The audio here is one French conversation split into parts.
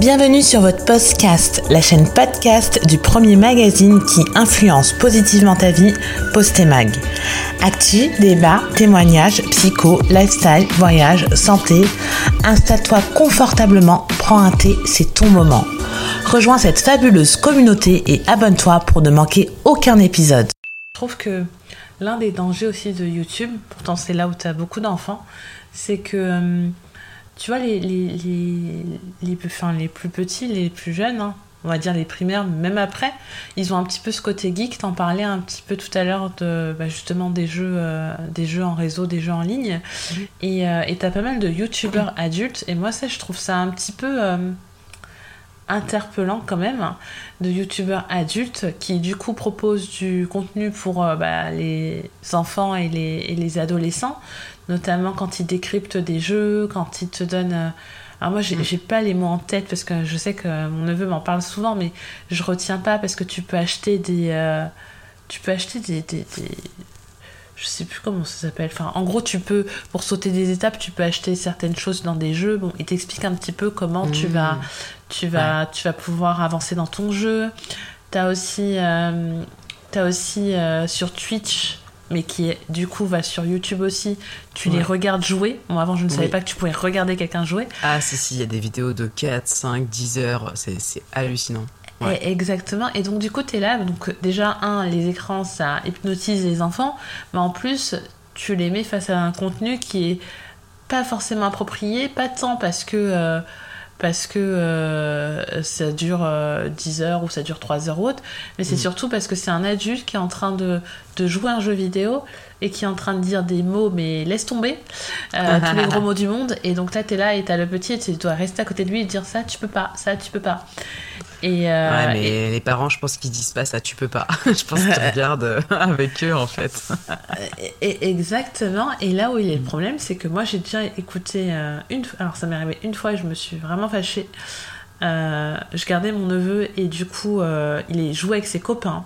Bienvenue sur votre podcast, la chaîne podcast du premier magazine qui influence positivement ta vie, Postemag. Actu, débat, témoignages, psycho, lifestyle, voyage, santé. Installe-toi confortablement, prends un thé, c'est ton moment. Rejoins cette fabuleuse communauté et abonne-toi pour ne manquer aucun épisode. Je trouve que l'un des dangers aussi de YouTube, pourtant c'est là où tu as beaucoup d'enfants, c'est que... tu vois, les, les, les, les, plus- enfin, les plus petits, les plus jeunes, hein, on va dire les primaires, même après, ils ont un petit peu ce côté geek. T'en parlais un petit peu tout à l'heure de bah, justement des jeux, euh, des jeux en réseau, des jeux en ligne. Et euh, t'as pas mal de youtubeurs adultes. Et moi, ça, je trouve ça un petit peu euh, interpellant quand même, hein, de youtubeurs adultes qui du coup proposent du contenu pour euh, bah, les enfants et les, et les adolescents notamment quand ils décryptent des jeux, quand ils te donnent. euh, Alors moi, j'ai j'ai pas les mots en tête parce que je sais que mon neveu m'en parle souvent, mais je retiens pas parce que tu peux acheter des. euh, Tu peux acheter des. des, des- Je sais plus comment ça s'appelle. Enfin, en gros, tu peux, pour sauter des étapes, tu peux acheter certaines choses dans des jeux. Bon, il t'explique un petit peu comment tu vas, tu vas, tu vas pouvoir avancer dans ton jeu. T'as aussi, euh, t'as aussi euh, sur Twitch, mais qui est, du coup va sur YouTube aussi. Tu les regardes jouer. Moi, avant, je ne savais Oui. pas que tu pouvais regarder quelqu'un jouer. Ah, si, si, il y a des vidéos de 4, 5, 10 heures, c'est c'est hallucinant. Ouais. Et- exactement. Et donc, du coup, tu es là. Donc, déjà, un, les écrans, ça hypnotise les enfants. Mais en plus, tu les mets face à un contenu qui est pas forcément approprié. Pas tant parce que. euh, parce que euh, ça dure euh, 10 heures ou ça dure 3 heures ou autre, mais c'est Mm. surtout parce que c'est un adulte qui est en train de, de jouer un jeu vidéo et qui est en train de dire des mots, mais laisse tomber, euh, tous les gros mots du monde. Et donc là, t'es là et t'as le petit et tu dois rester à côté de lui et dire ça, tu peux pas, ça, tu peux pas. Et, euh, ouais, mais et- les parents, je pense qu'ils disent pas ça, tu peux pas. je pense qu'ils regardent euh, avec eux, en fait. Et- et- exactement. Et là où il est le problème, c'est que moi j'ai déjà écouté euh, une fois. Alors ça m'est arrivé une fois et je me suis vraiment fâchée. Euh, je gardais mon neveu et du coup euh, il joué avec ses copains.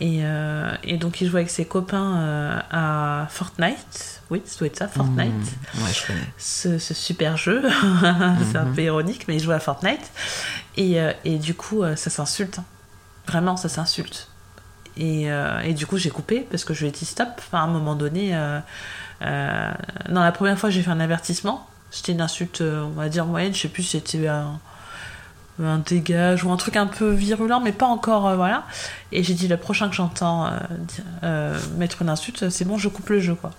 Et, euh, et donc il jouait avec ses copains euh, à Fortnite. Oui, ça doit être ça, Fortnite. Mmh, ouais, je connais. ce, ce super jeu. c'est un peu ironique, mais il joue à Fortnite. Et, euh, et du coup, ça s'insulte. hein. Vraiment, ça s'insulte. Et, et du coup, j'ai coupé parce que je lui ai dit stop. Enfin, à un moment donné, non, la première fois, j'ai fait un avertissement. C'était une insulte, on va dire moyenne. Je sais plus si c'était un, un dégage ou un truc un peu virulent, mais pas encore, euh, voilà. Et j'ai dit le prochain que j'entends euh, euh, mettre une insulte, c'est bon, je coupe le jeu, quoi.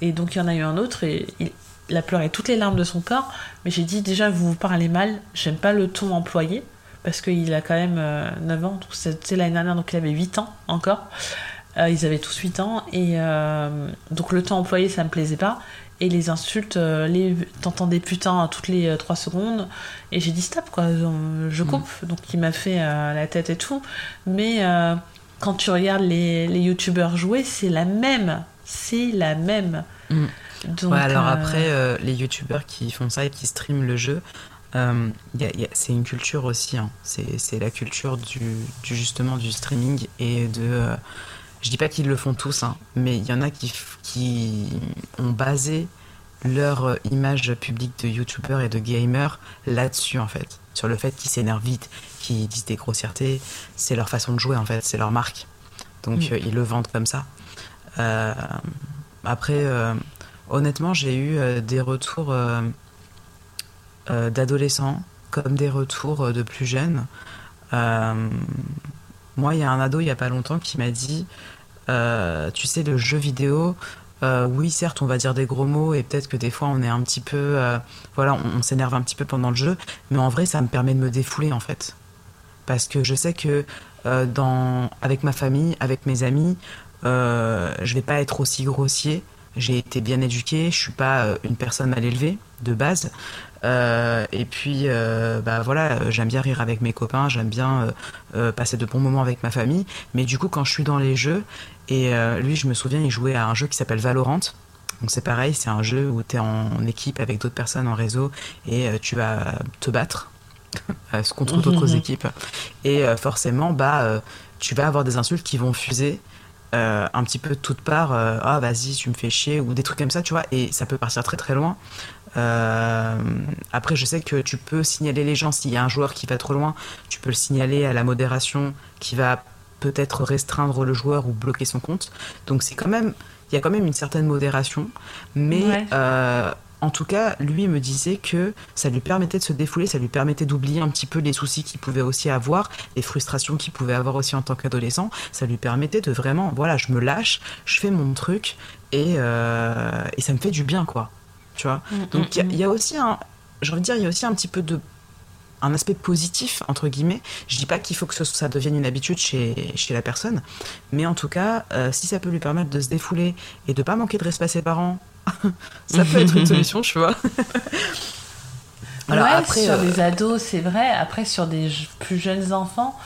Et donc il y en a eu un autre et il, a pleuré toutes les larmes de son corps. Mais j'ai dit déjà, vous vous parlez mal, j'aime pas le ton employé, parce qu'il a quand même euh, 9 ans, c'était l'année dernière, donc il avait 8 ans encore. Ils avaient tous 8 ans, et donc le ton employé, ça me plaisait pas. Et les insultes, euh, les t'entendais putain toutes les euh, 3 secondes. Et j'ai dit stop, quoi, euh, je coupe. Donc il m'a fait euh, la tête et tout. Mais euh, quand tu regardes les, les youtubeurs jouer, c'est la même. C'est la même. Mm. Donc, ouais, alors euh, après, euh, les youtubeurs qui font ça et qui streament le jeu, euh, c'est une culture aussi. hein. C'est c'est la culture du, du- justement du streaming et de. Je dis pas qu'ils le font tous, hein, mais il y en a qui, qui ont basé leur euh, image publique de youtubeur et de gamer là-dessus en fait, sur le fait qu'ils s'énervent vite, qu'ils disent des grossièretés, c'est leur façon de jouer en fait, c'est leur marque. Donc Mm. euh, ils le vendent comme ça. Euh, après, euh, honnêtement, j'ai eu des retours d'adolescents comme des retours de plus jeunes. Moi, il y a un ado il y a pas longtemps qui m'a dit, euh, tu sais, le jeu vidéo. euh, oui, certes, on va dire des gros mots et peut-être que des fois on est un petit peu, euh, voilà, on, s'énerve un petit peu pendant le jeu, mais en vrai, ça me permet de me défouler en fait, parce que je sais que avec ma famille, avec mes amis, je vais pas être aussi grossier. J'ai été bien éduqué, je suis pas une personne mal élevée de base. Euh, et puis, euh, bah voilà, j'aime bien rire avec mes copains, j'aime bien euh, passer de bons moments avec ma famille. Mais du coup, quand je suis dans les jeux, et lui, je me souviens, il jouait à un jeu qui s'appelle Valorant. Donc c'est pareil, c'est un jeu où tu es en équipe avec d'autres personnes en réseau et tu vas te battre contre d'autres équipes. Et forcément, bah, tu vas avoir des insultes qui vont fuser euh, un petit peu de toute part, euh, ah vas-y, tu me fais chier, ou des trucs comme ça, tu vois, et ça peut partir très très loin. Euh, après, je sais que tu peux signaler les gens s'il y a un joueur qui va trop loin, tu peux le signaler à la modération qui va peut-être restreindre le joueur ou bloquer son compte. Donc c'est quand même, il y a quand même une certaine modération, mais en tout cas, lui me disait que ça lui permettait de se défouler, ça lui permettait d'oublier un petit peu les soucis qu'il pouvait aussi avoir, les frustrations qu'il pouvait avoir aussi en tant qu'adolescent. Ça lui permettait de vraiment, voilà, je me lâche, je fais mon truc et, euh, et ça me fait du bien, quoi. Tu vois mm, Donc mm, il y, y, a aussi un, j'ai envie de dire, il y a aussi un petit peu de un aspect positif, entre guillemets. Je dis pas qu'il faut que ça devienne une habitude chez, chez la personne, mais en tout cas, euh, si ça peut lui permettre de se défouler et de pas manquer de respect à ses parents, ça peut être une solution, tu vois. Alors, après, sur euh, des ados, c'est vrai. Après, sur des plus jeunes enfants,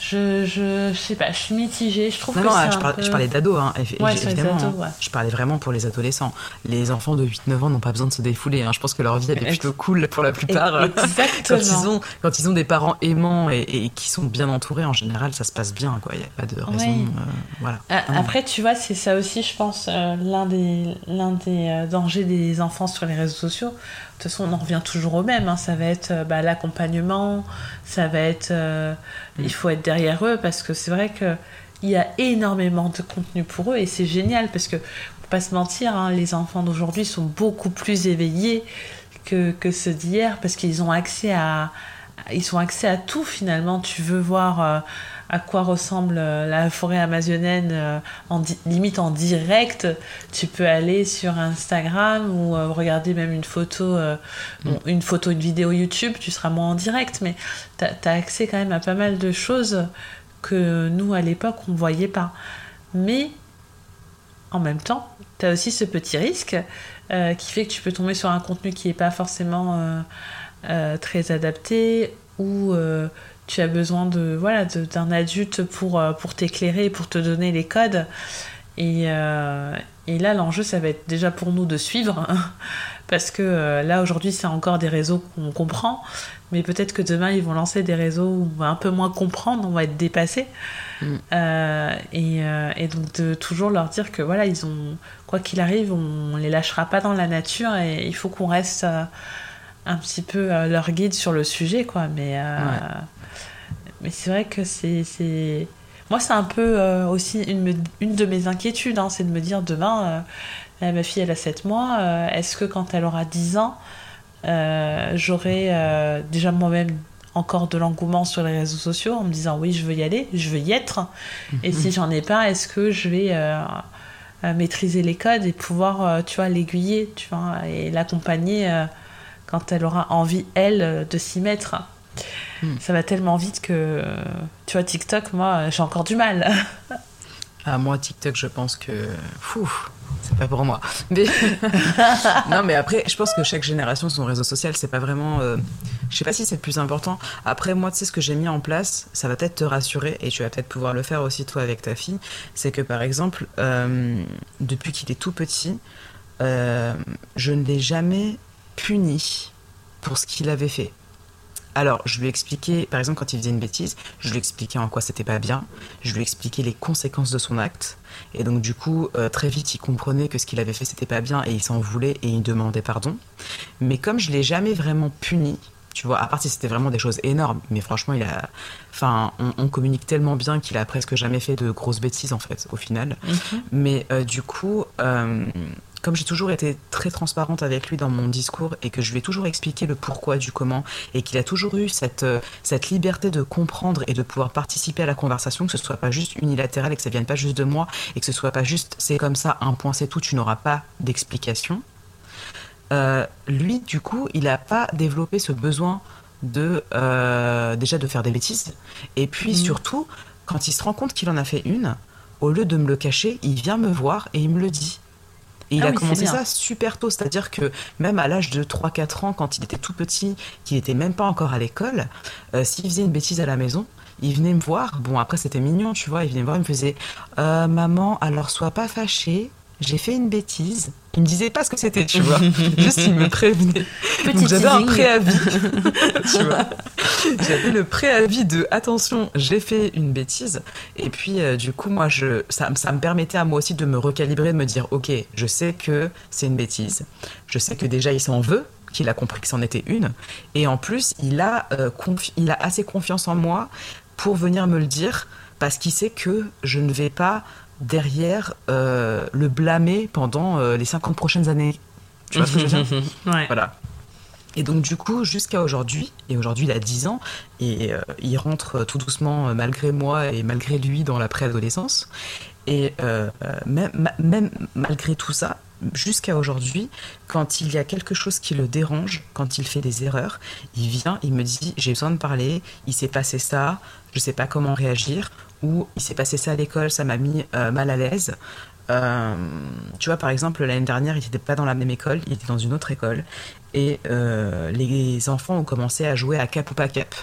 je, je, sais pas, je suis mitigée. Je trouve que non, je, je, parlais d'ados, hein, évidemment. Hein. Je parlais vraiment pour les adolescents. Les enfants de 8-9 ans n'ont pas besoin de se défouler. Hein. Je pense que leur vie est plutôt cool pour la plupart. Exactement. quand, ils ont, quand ils ont des parents aimants et, qui sont bien entourés, en général, ça se passe bien. Il n'y a pas de raison. Euh, voilà. Après, tu vois, c'est ça aussi, je pense, euh, l'un des, l'un des euh, dangers des enfants sur les réseaux sociaux toute façon, on en revient toujours au même. Hein. Ça va être euh, bah, l'accompagnement, ça va être. Euh, mm. Il faut être derrière eux parce que c'est vrai qu'il y a énormément de contenu pour eux et c'est génial parce que, pour pas se mentir, hein, les enfants d'aujourd'hui sont beaucoup plus éveillés que, que ceux d'hier parce qu'ils ont accès à. Ils ont accès à tout finalement. Tu veux voir. Euh, à quoi ressemble euh, la forêt amazonienne euh, en limite en direct, tu peux aller sur Instagram ou regarder même une photo, mm. une photo, une vidéo YouTube, tu seras moins en direct, mais tu as, accès quand même à pas mal de choses que nous à l'époque on ne voyait pas. Mais en même temps, tu as aussi ce petit risque qui fait que tu peux tomber sur un contenu qui n'est pas forcément très adapté ou tu as besoin de voilà d'un adulte pour, euh, pour t'éclairer, pour te donner les codes. Et, euh, et là, l'enjeu, ça va être déjà pour nous de suivre, parce que euh, là, aujourd'hui, c'est encore des réseaux qu'on comprend, mais peut-être que demain, ils vont lancer des réseaux où on va un peu moins comprendre, on va être dépassé. Mm. et, et, donc, de toujours leur dire que voilà, ils ont, quoi qu'il arrive, on, les lâchera pas dans la nature et il faut qu'on reste un petit peu leur guide sur le sujet, quoi. Mais mais c'est vrai que c'est. Moi, c'est un peu euh, aussi une, une, de mes inquiétudes, hein, c'est de me dire demain, euh, ma fille, elle a 7 mois, euh, est-ce que quand elle aura 10 ans, j'aurai déjà moi-même encore de l'engouement sur les réseaux sociaux en me disant oui, je veux y aller, je veux y être. Et si j'en ai pas, est-ce que je vais maîtriser les codes et pouvoir, tu vois, l'aiguiller, tu vois, et l'accompagner quand elle aura envie, elle, de s'y mettre Hmm. Ça va tellement vite que, tu vois, TikTok, moi, j'ai encore du mal. ah, moi, TikTok, je pense que. Fou, c'est pas pour moi. Mais... non, mais après, je pense que chaque génération, son réseau social, c'est pas vraiment. Euh, je sais pas si c'est le plus important. Après, moi, tu sais, ce que j'ai mis en place, ça va peut-être te rassurer, et tu vas peut-être pouvoir le faire aussi, toi, avec ta fille. C'est que, par exemple, euh, depuis qu'il est tout petit, euh, je ne l'ai jamais puni pour ce qu'il avait fait. Alors, je lui ai expliqué, par exemple, quand il faisait une bêtise, je lui expliquais en quoi c'était pas bien, je lui expliquais les conséquences de son acte, et donc du coup, euh, très vite, il comprenait que ce qu'il avait fait c'était pas bien, et il s'en voulait, et il demandait pardon. Mais comme je l'ai jamais vraiment puni, tu vois, à part si c'était vraiment des choses énormes, mais franchement, il a, enfin, on, communique tellement bien qu'il a presque jamais fait de grosses bêtises en fait, au final. Mhm. Mais euh, du coup. Euh, comme j'ai toujours été très transparente avec lui dans mon discours et que je lui ai toujours expliqué le pourquoi du comment et qu'il a toujours eu cette, euh, cette liberté de comprendre et de pouvoir participer à la conversation, que ce soit pas juste unilatéral et que ça vienne pas juste de moi et que ce soit pas juste c'est comme ça, un point c'est tout, tu n'auras pas d'explication. Euh, lui, du coup, il n'a pas développé ce besoin de euh, déjà de faire des bêtises et puis mmh. surtout quand il se rend compte qu'il en a fait une, au lieu de me le cacher, il vient me voir et il me le dit. Et il ah a commencé ça super tôt, c'est-à-dire que même à l'âge de 3-4 ans, quand il était tout petit, qu'il n'était même pas encore à l'école, euh, s'il faisait une bêtise à la maison, il venait me voir. Bon, après, c'était mignon, tu vois. Il venait me voir, il me faisait euh, Maman, alors sois pas fâchée. J'ai fait une bêtise. Il me disait pas ce que c'était, tu vois. Juste, il me prévenait. Donc j'avais un préavis, tu vois. J'avais le préavis de attention, j'ai fait une bêtise. Et puis, euh, du coup, moi, je, ça, ça, me permettait à moi aussi de me recalibrer, de me dire, ok, je sais que c'est une bêtise. Je sais que déjà, il s'en veut qu'il a compris que c'en était une. Et en plus, il a, euh, il a assez confiance en moi pour venir me le dire parce qu'il sait que je ne vais pas derrière euh, le blâmer pendant euh, les 50 prochaines années. Tu vois ce que je veux dire Voilà. Et donc du coup, jusqu'à aujourd'hui, et aujourd'hui il a 10 ans, et il rentre tout doucement, malgré moi et malgré lui, dans la préadolescence. Et même, même, malgré tout ça, jusqu'à aujourd'hui, quand il y a quelque chose qui le dérange, quand il fait des erreurs, il vient, il me dit j'ai besoin de parler, il s'est passé ça, je ne sais pas comment réagir, ou il s'est passé ça à l'école, ça m'a mis euh, mal à l'aise. Euh, tu vois, par exemple, l'année dernière, il n'était pas dans la même école, il était dans une autre école, et euh, les enfants ont commencé à jouer à cap ou pas cap.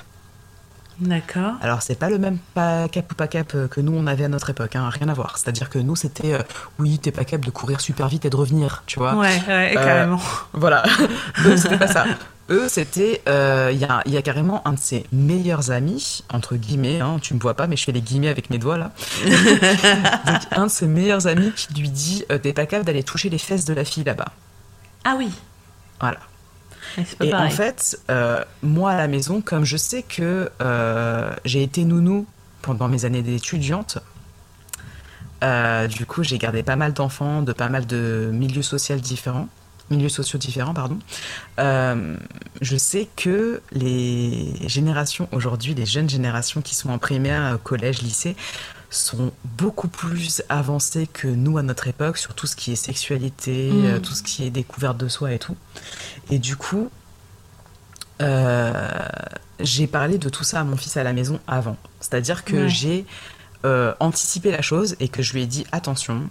D'accord. Alors, c'est pas le même pas cap ou pas cap que nous on avait à notre époque, hein, rien à voir. C'est-à-dire que nous, c'était euh, oui, t'es pas capable de courir super vite et de revenir, tu vois. Ouais, ouais, carrément. Voilà. Eux, c'était pas ça. Eux, c'était. Il y, a, y, a, carrément un de ses meilleurs amis, entre guillemets, hein, tu me vois pas, mais je fais les guillemets avec mes doigts là. Donc, un de ses meilleurs amis qui lui dit T'es pas capable d'aller toucher les fesses de la fille là-bas. Ah oui. Voilà. Et en fait, euh, moi à la maison, comme je sais que euh, j'ai été nounou pendant mes années d'étudiante, euh, du coup j'ai gardé pas mal d'enfants de pas mal de milieux sociaux différents, milieux sociaux différents, pardon. je sais que les générations aujourd'hui, les jeunes générations qui sont en primaire, collège, lycée, sont beaucoup plus avancées que nous à notre époque sur tout ce qui est sexualité, mm. tout ce qui est découverte de soi et tout. Et du coup, euh, j'ai parlé de tout ça à mon fils à la maison avant. C'est-à-dire que j'ai euh, anticipé la chose et que je lui ai dit attention,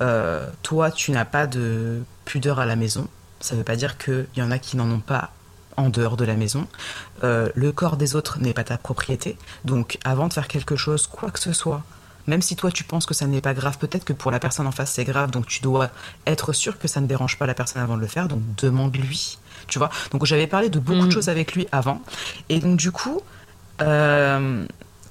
euh, toi tu n'as pas de pudeur à la maison. Ça ne veut pas dire qu'il y en a qui n'en ont pas en dehors de la maison. le corps des autres n'est pas ta propriété. Donc avant de faire quelque chose, quoi que ce soit, même si toi tu penses que ça n'est pas grave, peut-être que pour la personne en face c'est grave, donc tu dois être sûr que ça ne dérange pas la personne avant de le faire, donc demande-lui, tu vois. Donc j'avais parlé de beaucoup de mm. choses avec lui avant, et donc du coup, euh,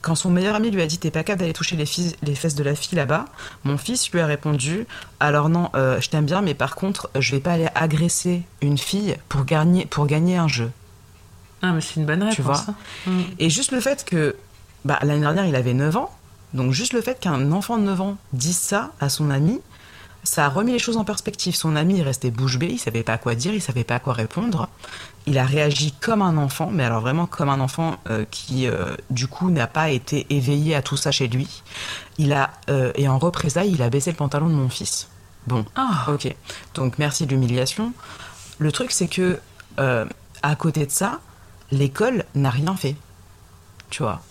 quand son meilleur ami lui a dit t'es pas capable d'aller toucher les, les, fesses de la fille là-bas, mon fils lui a répondu alors non, euh, je t'aime bien, mais par contre je vais pas aller agresser une fille pour gagner, pour gagner un jeu. Ah mais c'est une bonne réponse. Tu vois. Hein. Mm. Et juste le fait que bah, l'année dernière il avait 9 ans, donc juste le fait qu'un enfant de 9 ans dise ça à son ami, ça a remis les choses en perspective. Son ami il restait bouche bée, il savait pas quoi dire, il savait pas quoi répondre. Il a réagi comme un enfant, mais alors vraiment comme un enfant euh, qui euh, du coup n'a pas été éveillé à tout ça chez lui. Il a euh, et en représailles, il a baissé le pantalon de mon fils. Bon, ah. ok. Donc merci de l'humiliation. Le truc c'est que à côté de ça, l'école n'a rien fait. Tu vois.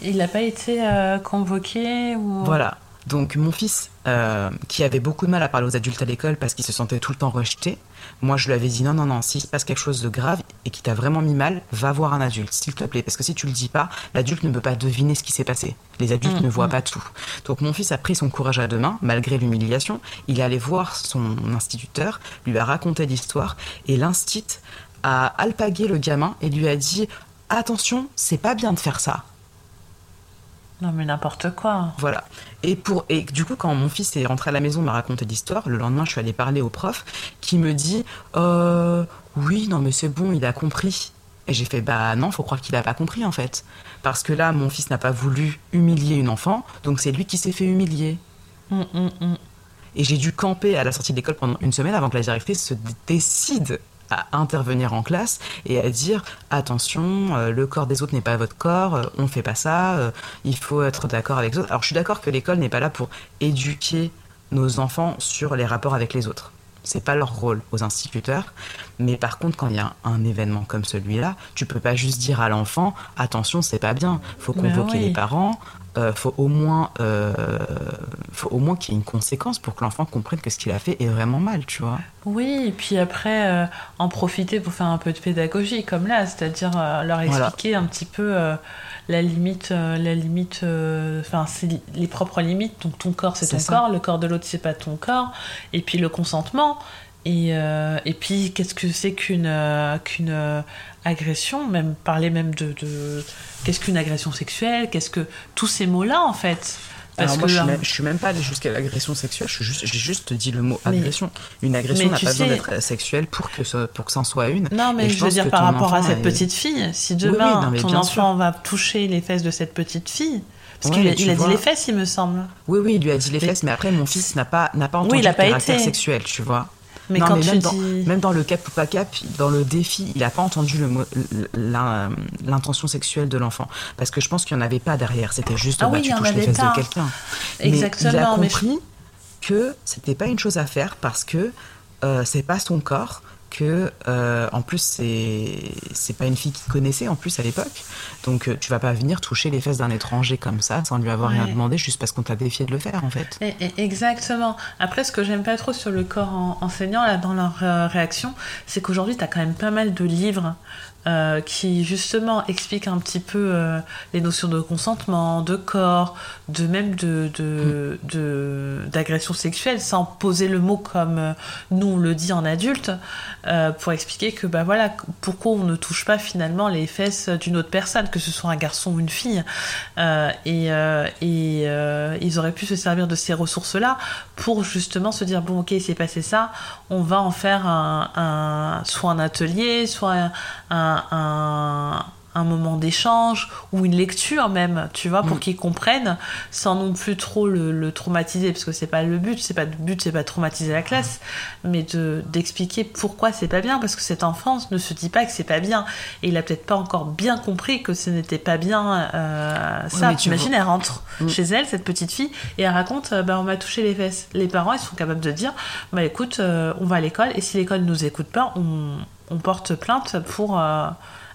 Il n'a pas été convoqué ou... Voilà. Donc mon fils, euh, qui avait beaucoup de mal à parler aux adultes à l'école parce qu'il se sentait tout le temps rejeté, moi je lui avais dit non, non, non, s'il se passe quelque chose de grave et qui t'a vraiment mis mal, va voir un adulte, s'il te plaît. Parce que si tu le dis pas, l'adulte ne peut pas deviner ce qui s'est passé. Les adultes mmh, ne voient mmh. pas tout. Donc mon fils a pris son courage à deux mains, malgré l'humiliation. Il est allé voir son instituteur, lui a raconté l'histoire et l'instit a alpagué le gamin et lui a dit attention, c'est pas bien de faire ça. Non mais n'importe quoi. Voilà. Et pour et du coup quand mon fils est rentré à la maison m'a raconté l'histoire, le lendemain je suis allée parler au prof qui me dit euh, oui non mais c'est bon il a compris. Et j'ai fait bah non faut croire qu'il a pas compris en fait parce que là mon fils n'a pas voulu humilier une enfant donc c'est lui qui s'est fait humilier. Hum, hum, hum. Et j'ai dû camper à la sortie de l'école pendant une semaine avant que la directrice se décide à intervenir en classe et à dire attention, euh, le corps des autres n'est pas votre corps, euh, on fait pas ça, euh, il faut être d'accord avec les autres. Alors je suis d'accord que l'école n'est pas là pour éduquer nos enfants sur les rapports avec les autres. C'est pas leur rôle aux instituteurs. Mais par contre, quand il y a un événement comme celui-là, tu peux pas juste dire à l'enfant attention, c'est pas bien. Faut ben convoquer les parents. Euh, faut au moins, euh, faut au moins qu'il y ait une conséquence pour que l'enfant comprenne que ce qu'il a fait est vraiment mal, tu vois. Oui, et puis après, euh, en profiter pour faire un peu de pédagogie, comme là, c'est-à-dire leur expliquer un petit peu la limite, la limite, enfin, c'est les propres limites. Donc ton corps, c'est C'est ton ça. corps, le corps de l'autre, c'est pas ton corps, et puis le consentement. Et, euh, et puis, qu'est-ce que c'est qu'une euh, qu'une euh, agression? Même parler même de, de qu'est-ce qu'une agression sexuelle? Qu'est-ce que tous ces mots-là en fait? Alors moi, que, je suis, même, je suis même pas allée jusqu'à l'agression sexuelle. Je suis juste, j'ai juste dit le mot Mais- agression. Une agression n'a pas besoin d'être sexuelle pour que ça, pour que ça en soit une. Non, mais je, je veux dire par rapport à cette est- petite fille. Si oui, demain non, ton enfant va toucher les fesses de cette petite fille, parce Ouais, qu'il a, dit les fesses, il me semble. Oui, oui, il lui a dit les fesses, mais après, mon fils n'a pas, n'a pas entendu Oui, il a le pas caractère été. sexuel, tu vois. Mais Non, quand mais tu même, dis. dans, même dans le cap ou pas cap, dans le défi, il n'a pas entendu l'intention sexuelle de l'enfant. Parce que je pense qu'il n'y en avait pas derrière. C'était juste, Ah bah, oui, tu touches les fesses pas. de quelqu'un. Mais Exactement, il a mais compris que c'était pas une chose à faire parce que euh, c'est pas son corps. Que euh, en plus c'est c'est pas une fille qu'il connaissait en plus à l'époque, donc euh, tu vas pas venir toucher les fesses d'un étranger comme ça sans lui avoir rien demandé juste parce qu'on t'a défié de le faire en fait. Et- et- Exactement. Après, ce que j'aime pas trop sur le corps en- enseignant, là, dans leur euh, réaction, c'est qu'aujourd'hui, tu as quand même pas mal de livres euh, qui, justement, expliquent un petit peu euh, les notions de consentement, de corps, de même de, de, de- d'agression sexuelle, sans poser le mot comme euh, nous on le dit en adulte, euh, pour expliquer que, bah voilà, pourquoi on ne touche pas finalement les fesses d'une autre personne, que ce soit un garçon ou une fille. Euh, et euh, et ils auraient pu se servir de ces ressources-là pour justement se dire bon ok il s'est passé ça, on va en faire un, un- soit un atelier, soit un, un, un- un moment d'échange ou une lecture même, tu vois, pour Mm. qu'ils comprennent sans non plus trop le, le traumatiser, parce que c'est pas le but, c'est pas le but, c'est pas de traumatiser la classe, mais de d'expliquer pourquoi c'est pas bien, parce que cette enfance ne se dit pas que c'est pas bien, et il a peut-être pas encore bien compris que ce n'était pas bien euh, ça. tu T'imagines, vois- elle rentre Mm. chez elle, cette petite fille, et elle raconte, euh, bah on m'a touché les fesses. Les parents, ils sont capables de dire, bah écoute, euh, on va à l'école, et si l'école nous écoute pas, on, on porte plainte pour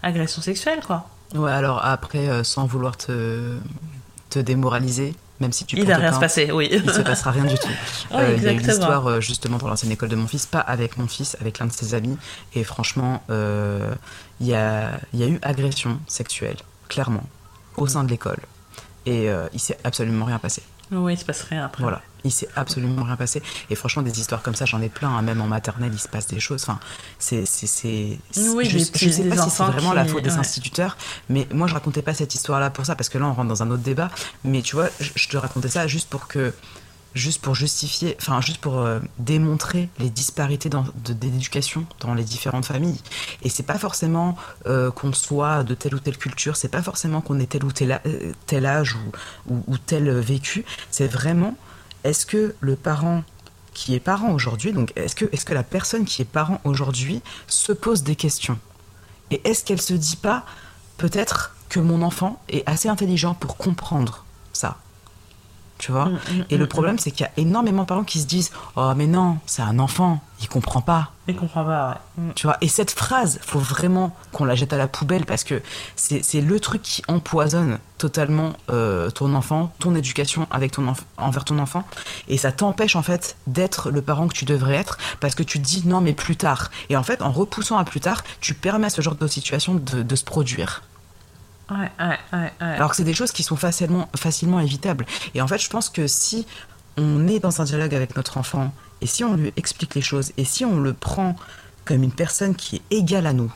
agression sexuelle, quoi. Ouais, alors après, euh, sans vouloir te, te démoraliser, même si tu il va rien se passer, oui. il se passera rien du tout. Euh, il y a eu l'histoire euh, justement dans l'ancienne école de mon fils, pas avec mon fils, avec l'un de ses amis. Et franchement, il y, a, il y a eu agression sexuelle, clairement, au sein de l'école. Et euh, il s'est absolument rien passé. Oui, il se passe rien après. Voilà, il s'est absolument rien passé. Et franchement, des histoires comme ça, j'en ai plein. hein. Même en maternelle, il se passe des choses. Enfin, c'est, c'est, c'est- Oui, je, je sais pas si c'est vraiment la faute des ouais. instituteurs, mais moi, je racontais pas cette histoire-là pour ça, parce que là, on rentre dans un autre débat. Mais tu vois, je, je te racontais ça juste pour que, juste pour justifier, enfin, juste pour euh, démontrer les disparités d'éducation dans les différentes familles. Et c'est pas forcément euh, qu'on soit de telle ou telle culture, c'est pas forcément qu'on ait tel ou tel, euh, tel âge ou, ou, tel vécu. C'est vraiment, est-ce que le parent qui est parent aujourd'hui, donc est-ce que, est-ce que la personne qui est parent aujourd'hui se pose des questions? Et est-ce qu'elle se dit pas, peut-être que mon enfant est assez intelligent pour comprendre ça? Tu vois Mm, mm, Et le mm, problème, c'est qu'il y a énormément de parents qui se disent Oh, mais non, c'est un enfant, il comprend pas. Il comprend pas, ouais. Tu vois, et cette phrase, faut vraiment qu'on la jette à la poubelle parce que c'est c'est le truc qui empoisonne totalement euh, ton enfant, ton éducation avec ton enf- envers ton enfant, et ça t'empêche en fait d'être le parent que tu devrais être parce que tu te dis non mais plus tard. Et en fait, en repoussant à plus tard, tu permets à ce genre de situation de, de se produire. Alors que c'est des choses qui sont facilement, facilement évitables. Et en fait, je pense que si on est dans un dialogue avec notre enfant, et si on lui explique les choses, et si on le prend comme une personne qui est égale à nous,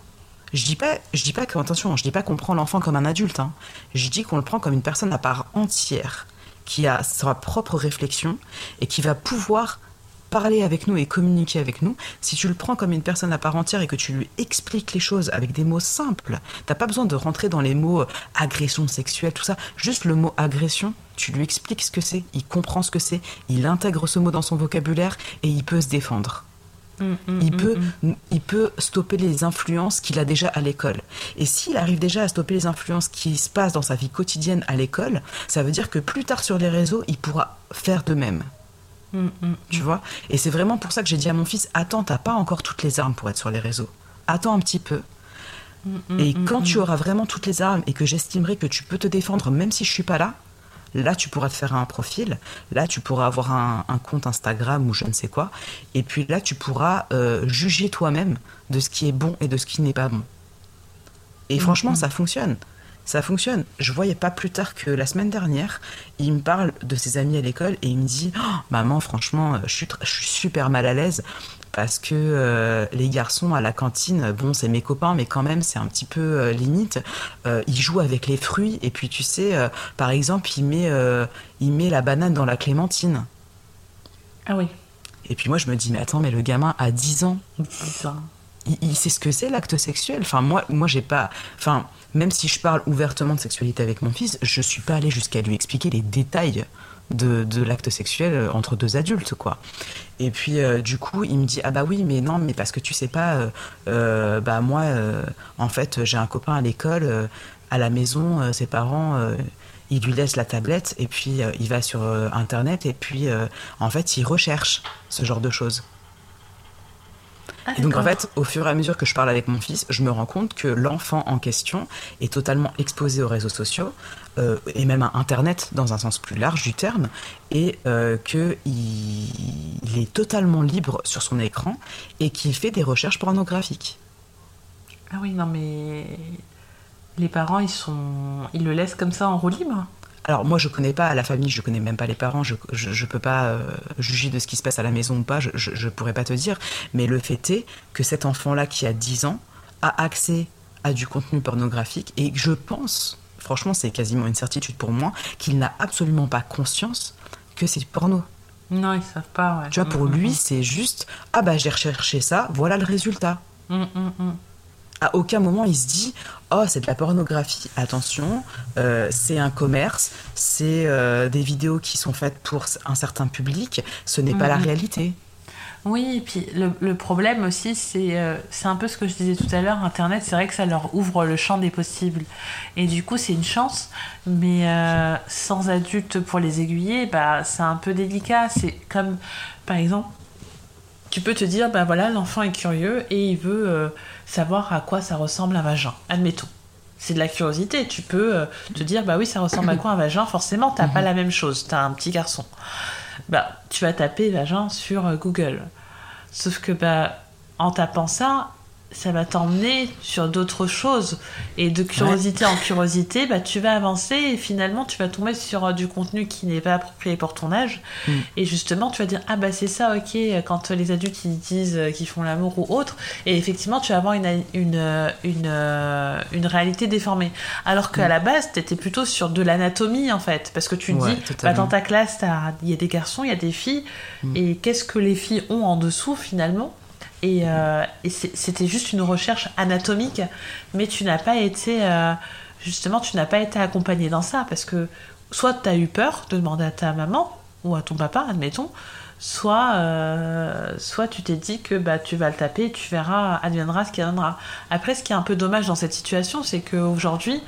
je dis pas, je dis pas que, attention, je dis pas qu'on prend l'enfant comme un adulte, hein. je dis qu'on le prend comme une personne à part entière, qui a sa propre réflexion, et qui va pouvoir parler avec nous et communiquer avec nous, si tu le prends comme une personne à part entière et que tu lui expliques les choses avec des mots simples, t'as pas besoin de rentrer dans les mots euh, agression sexuelle, tout ça. Juste le mot agression, tu lui expliques ce que c'est, il comprend ce que c'est, il intègre ce mot dans son vocabulaire et il peut se défendre. Mm, mm, Il mm, peut, mm. il peut stopper les influences qu'il a déjà à l'école. Et s'il arrive déjà à stopper les influences qui se passent dans sa vie quotidienne à l'école, ça veut dire que plus tard sur les réseaux, il pourra faire de même. Mm, mm. Tu vois? Et c'est vraiment pour ça que j'ai dit à mon fils Attends, t'as pas encore toutes les armes pour être sur les réseaux. Attends un petit peu. Mm, Et mm, quand mm. tu auras vraiment toutes les armes et que j'estimerai que tu peux te défendre même si je suis pas là, Là, tu pourras te faire un profil. Là, tu pourras avoir un, compte Instagram ou je ne sais quoi. Et puis là, tu pourras euh, juger toi-même de ce qui est bon et de ce qui n'est pas bon. Et franchement, ça fonctionne. Ça fonctionne. Je voyais pas plus tard que la semaine dernière, il me parle de ses amis à l'école et il me dit oh, Maman, franchement, je suis, je suis super mal à l'aise parce que euh, les garçons à la cantine, bon, c'est mes copains, mais quand même, c'est un petit peu euh, limite. Euh, ils jouent avec les fruits, et puis tu sais, par exemple, il met, il met la banane dans la clémentine. Ah oui. Et puis moi, je me dis, mais attends, mais le gamin a 10 ans. 10 ans. Il, sait ce que c'est l'acte sexuel. Enfin, moi, moi j'ai pas. Enfin, même si je parle ouvertement de sexualité avec mon fils, je suis pas allée jusqu'à lui expliquer les détails de, de l'acte sexuel entre deux adultes, quoi. Et puis euh, du coup, il me dit ah bah oui, mais non, mais parce que tu sais pas, euh, euh, bah moi, en fait, j'ai un copain à l'école, à la maison, ses parents, ils lui laissent la tablette et puis il va sur internet et puis en fait, il recherche ce genre de choses. Ah, et donc en fait, au fur et à mesure que je parle avec mon fils, je me rends compte que l'enfant en question est totalement exposé aux réseaux sociaux euh, et même à Internet dans un sens plus large du terme, et euh, qu'il il est totalement libre sur son écran et qu'il fait des recherches pornographiques. Ah oui, non mais les parents, ils sont, ils le laissent comme ça en roue libre? Alors moi je connais pas la famille, je connais même pas les parents, je, je, peux pas euh, juger de ce qui se passe à la maison ou pas, je, je, pourrais pas te dire, mais le fait est que cet enfant-là qui a 10 ans a accès à du contenu pornographique et je pense, franchement c'est quasiment une certitude pour moi, qu'il n'a absolument pas conscience que c'est porno. Non, ils savent pas. Ouais. Tu vois, pour mm, mm, lui, mm. c'est juste ah bah j'ai recherché ça, voilà le résultat à aucun moment il se dit oh c'est de la pornographie. Attention euh, c'est un commerce c'est euh, des vidéos qui sont faites pour un certain public. Ce n'est pas la mhm. réalité. Oui et puis le, problème aussi c'est euh, c'est un peu ce que je disais tout à l'heure internet c'est vrai que ça leur ouvre le champ des possibles. Et du coup c'est une chance mais sans adulte pour les aiguiller bah c'est un peu délicat. C'est comme par exemple tu peux te dire, ben voilà, l'enfant est curieux et il veut euh, savoir à quoi ça ressemble un vagin. Admettons. C'est de la curiosité. Tu peux euh, te dire, bah oui, ça ressemble à quoi un vagin? Forcément, t'as pas mhm. la même chose. T'as un petit garçon. Bah, tu vas taper vagin sur euh, Google. Sauf que, bah, en tapant ça, ça va t'emmener sur d'autres choses. Et de curiosité en curiosité, bah, tu vas avancer et finalement, tu vas tomber sur euh, du contenu qui n'est pas approprié pour ton âge. Mm. Et justement, tu vas dire, ah bah c'est ça, ok, quand les adultes ils disent euh, qu'ils font l'amour ou autre. Et effectivement, tu vas avoir une, une, une, euh, une réalité déformée. Alors qu'à mm. la base, tu étais plutôt sur de l'anatomie, en fait. Parce que tu dis, bah, dans ta classe, il y a des garçons, il y a des filles. Mm. Et qu'est-ce que les filles ont en dessous, finalement? Et, euh, c'était juste une recherche anatomique, mais tu n'as pas été, euh, accompagné dans ça, parce que soit tu as eu peur de demander à ta maman, ou à ton papa, admettons, soit, euh, tu t'es dit que bah, tu vas le taper et tu verras, adviendra ce qui viendra. Après, ce qui est un peu dommage dans cette situation, c'est qu'aujourd'hui,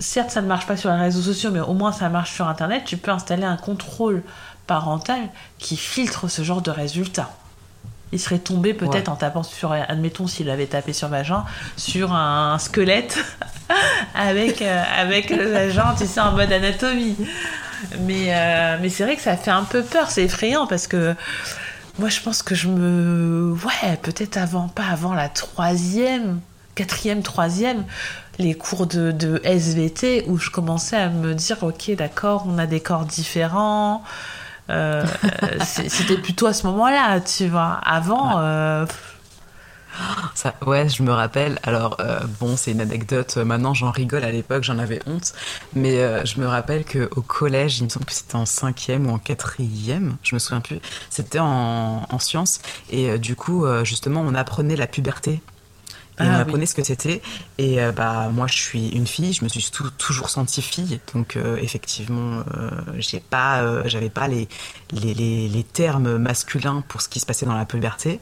certes, ça ne marche pas sur les réseaux sociaux, mais au moins ça marche sur Internet, tu peux installer un contrôle parental qui filtre ce genre de résultats il serait tombé peut-être en tapant sur, admettons s'il avait tapé sur vagin, sur un squelette avec, euh, avec le vagin, tu sais, en mode anatomie. Mais, euh, mais c'est vrai que ça fait un peu peur, c'est effrayant parce que moi je pense que je me. Ouais, peut-être avant, pas avant la troisième, quatrième, troisième, les cours de, de SVT où je commençais à me dire, ok, d'accord, on a des corps différents. Euh, c'était plutôt à ce moment-là, tu vois. Avant. Euh, Ça, ouais, je me rappelle. Alors, euh, bon, c'est une anecdote. Maintenant, j'en rigole. À l'époque, j'en avais honte. Mais je me rappelle qu'au collège, il me semble que c'était en cinquième ou en quatrième, je me souviens plus. C'était en, en sciences. Et du coup, justement, on apprenait la puberté et on ah apprenait ce que c'était. Et euh, bah moi, je suis une fille, je me suis toujours sentie fille, donc euh, effectivement, euh, j'ai pas, j'avais pas les les, les les, termes masculins pour ce qui se passait dans la puberté.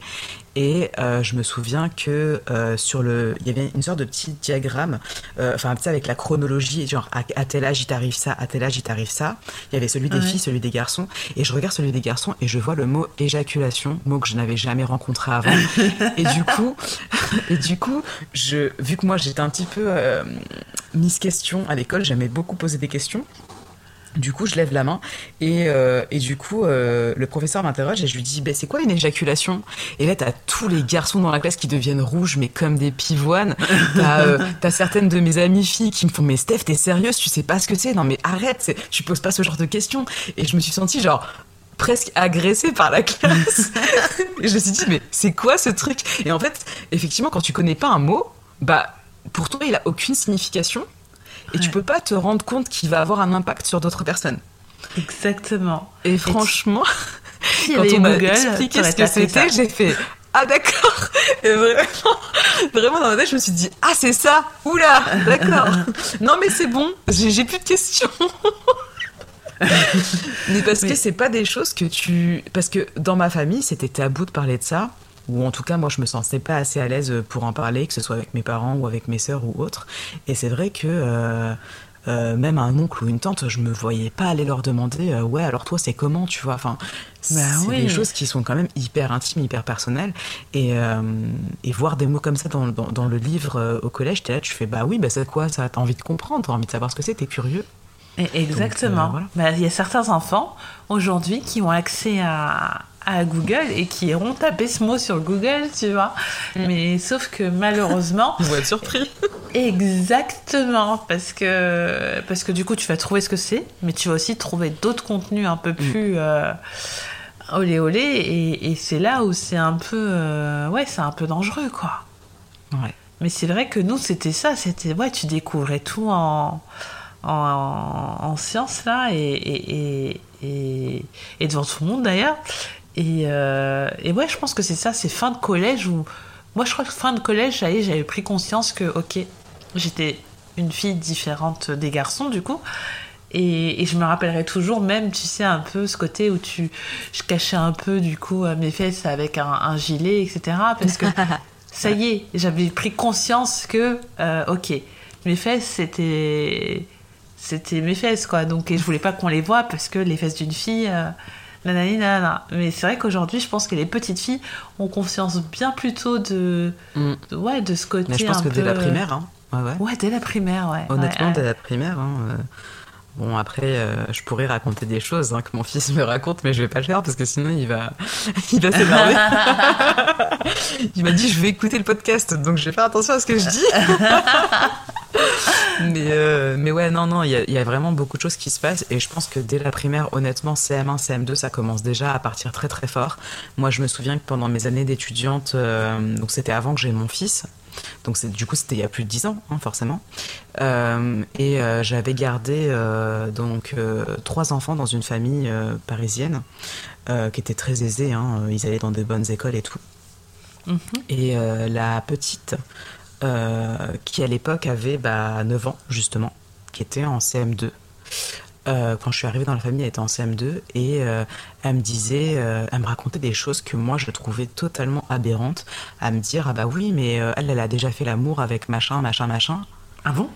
Et euh, je me souviens que euh, sur le, il y avait une sorte de petit diagramme, euh, enfin tu avec la chronologie, genre à, tel âge il t'arrive ça, à tel âge il t'arrive ça. Il y avait celui des filles, celui des garçons, et je regarde celui des garçons et je vois le mot éjaculation, mot que je n'avais jamais rencontré avant. et du coup, et du coup, je, vu que moi j'étais un petit peu mise question à l'école, j'aimais beaucoup poser des questions. Du coup, je lève la main et, euh, et du coup, euh, le professeur m'interroge et je lui dis bah, c'est quoi une éjaculation? Et là, t'as tous les garçons dans la classe qui deviennent rouges, mais comme des pivoines. T'as euh, t'as certaines de mes amies filles qui me font mais Steph, t'es sérieuse? Tu sais pas ce que c'est? Non, mais arrête, tu poses pas ce genre de questions. Et je me suis sentie genre presque agressée par la classe. et je me suis dit mais c'est quoi ce truc? Et en fait, effectivement, quand tu connais pas un mot, bah pour toi, il a aucune signification. Et tu Ouais. peux pas te rendre compte qu'il va avoir un impact sur d'autres personnes. Exactement. Et franchement, quand on m'a expliqué ce que c'était, j'ai fait ah d'accord. Et vraiment, vraiment dans ma tête, je me suis dit ah c'est ça. Oula, d'accord. non mais c'est bon, j'ai plus de questions. mais parce Mais- que c'est pas des choses que tu parce que dans ma famille c'était tabou de parler de ça ou en tout cas moi je me sentais pas assez à l'aise pour en parler que ce soit avec mes parents ou avec mes sœurs ou autres et c'est vrai que euh, euh, même un oncle ou une tante, je me voyais pas aller leur demander euh, ouais alors toi c'est comment tu vois enfin c'est Bah oui. des choses qui sont quand même hyper intimes hyper personnelles et, euh, et voir des mots comme ça dans, dans, dans le livre euh, au collège là tu fais bah oui bah c'est quoi ça? T'as envie de comprendre t'as envie de savoir ce que c'est t'es curieux Exactement. Donc, euh, voilà. Bah, Il y a certains enfants aujourd'hui qui ont accès à, à Google et qui iront taper ce mot sur Google, tu vois. Mm. Mais sauf que malheureusement, vont être surpris exactement, parce que, parce que du coup, tu vas trouver ce que c'est, mais tu vas aussi trouver d'autres contenus un peu Mm. plus euh, olé olé, et, et c'est là où c'est un peu, euh, ouais, c'est un peu dangereux, quoi. ouais Mais c'est vrai que nous, c'était ça. C'était, ouais, tu découvrais tout en, en, en sciences, là, et, et, et, et devant tout le monde, d'ailleurs. Et, euh, et ouais, je pense que c'est ça, c'est fin de collège où. Moi, je crois que fin de collège, ça y est, j'avais pris conscience que, ok, j'étais une fille différente des garçons, du coup. Et, et je me rappellerai toujours, même, tu sais, un peu ce côté où tu, je cachais un peu, du coup, euh, mes fesses avec un, un gilet, etc. Parce que ça y est, j'avais pris conscience que, euh, ok, mes fesses, c'était, c'était mes fesses, quoi. Donc, et je voulais pas qu'on les voit parce que les fesses d'une fille, euh, nanana. Mais c'est vrai qu'aujourd'hui, je pense que les petites filles ont conscience bien plutôt de, Mm. de- ouais, de ce côté mais je pense un que dès peu- la primaire hein. ouais, ouais. Ouais, dès la primaire, ouais. Honnêtement, Ouais, dès la primaire. hein, euh, Bon, après, euh, je pourrais raconter des choses hein, que mon fils me raconte, mais je vais pas le faire parce que sinon il va, il va s'énerver. il m'a dit je vais écouter le podcast, donc je vais faire attention à ce que je dis. mais, euh, mais ouais, non, non, il y, a- il y a vraiment beaucoup de choses qui se passent et je pense que dès la primaire, honnêtement, CM1, CM2, ça commence déjà à partir très très fort. Moi, je me souviens que pendant mes années d'étudiante, euh, donc c'était avant que j'ai mon fils, donc c'est- du coup c'était il y a plus de 10 ans, hein, forcément. Euh, et euh, j'avais gardé euh, donc trois enfants dans une famille parisienne qui était très aisée. hein, ils allaient dans de bonnes écoles et tout. Mhm. Et la petite, qui à l'époque avait bah, 9 ans justement, qui était en CM2. Euh, quand je suis arrivée dans la famille, elle était en CM2 et euh, elle me disait, euh, elle me racontait des choses que moi je trouvais totalement aberrantes. À me dire, ah bah oui, mais elle, elle a déjà fait l'amour avec machin, machin, machin. Ah bon?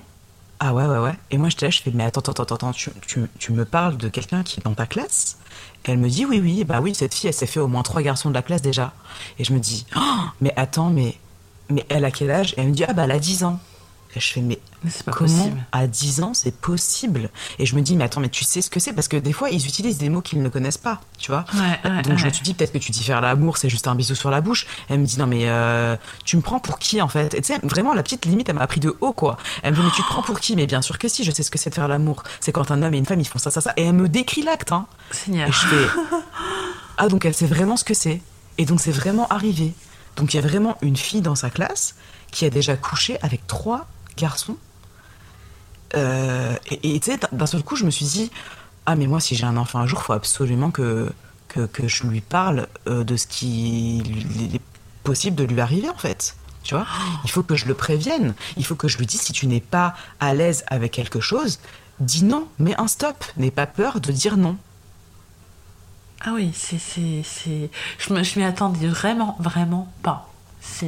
Ah ouais, ouais, ouais. Et moi, j'étais là, je fais, mais attends, attends, attends, attends, tu, tu, tu me parles de quelqu'un qui est dans ta classe? Et elle me dit, oui, oui, bah oui, cette fille, elle s'est fait au moins trois garçons de la classe déjà. Et je me dis, oh, mais attends, mais, mais elle a quel âge? Et elle me dit, ah bah elle a 10 ans. Et je fais, mais Mais c'est pas comment possible. à 10 ans c'est possible? Et je me dis, mais attends, mais tu sais ce que c'est? Parce que des fois, ils utilisent des mots qu'ils ne connaissent pas, tu vois? Ouais, ouais, donc je me suis dit peut-être que tu dis faire l'amour, c'est juste un bisou sur la bouche. Elle me dit non mais euh, tu me prends pour qui en fait? Et tu sais vraiment la petite limite elle m'a pris de haut quoi. Elle me dit mais tu te prends pour qui? Mais bien sûr que si, je sais ce que c'est de faire l'amour. C'est quand un homme et une femme ils font ça ça ça et elle me décrit l'acte hein. Seigneur. Et je fais ah donc elle sait vraiment ce que c'est. Et donc c'est vraiment arrivé. Donc il y a vraiment une fille dans sa classe qui a déjà couché avec trois garçons. Euh, et tu sais, d'un seul coup, je me suis dit, ah mais moi, si j'ai un enfant un jour, faut absolument que, que, que je lui parle euh, de ce qui est possible de lui arriver, en fait. Tu vois? Il faut que je le prévienne. Il faut que je lui dise, si tu n'es pas à l'aise avec quelque chose, dis non, mets un stop. N'aie pas peur de dire non. Ah oui, c'est. je m'y attendais vraiment, vraiment pas.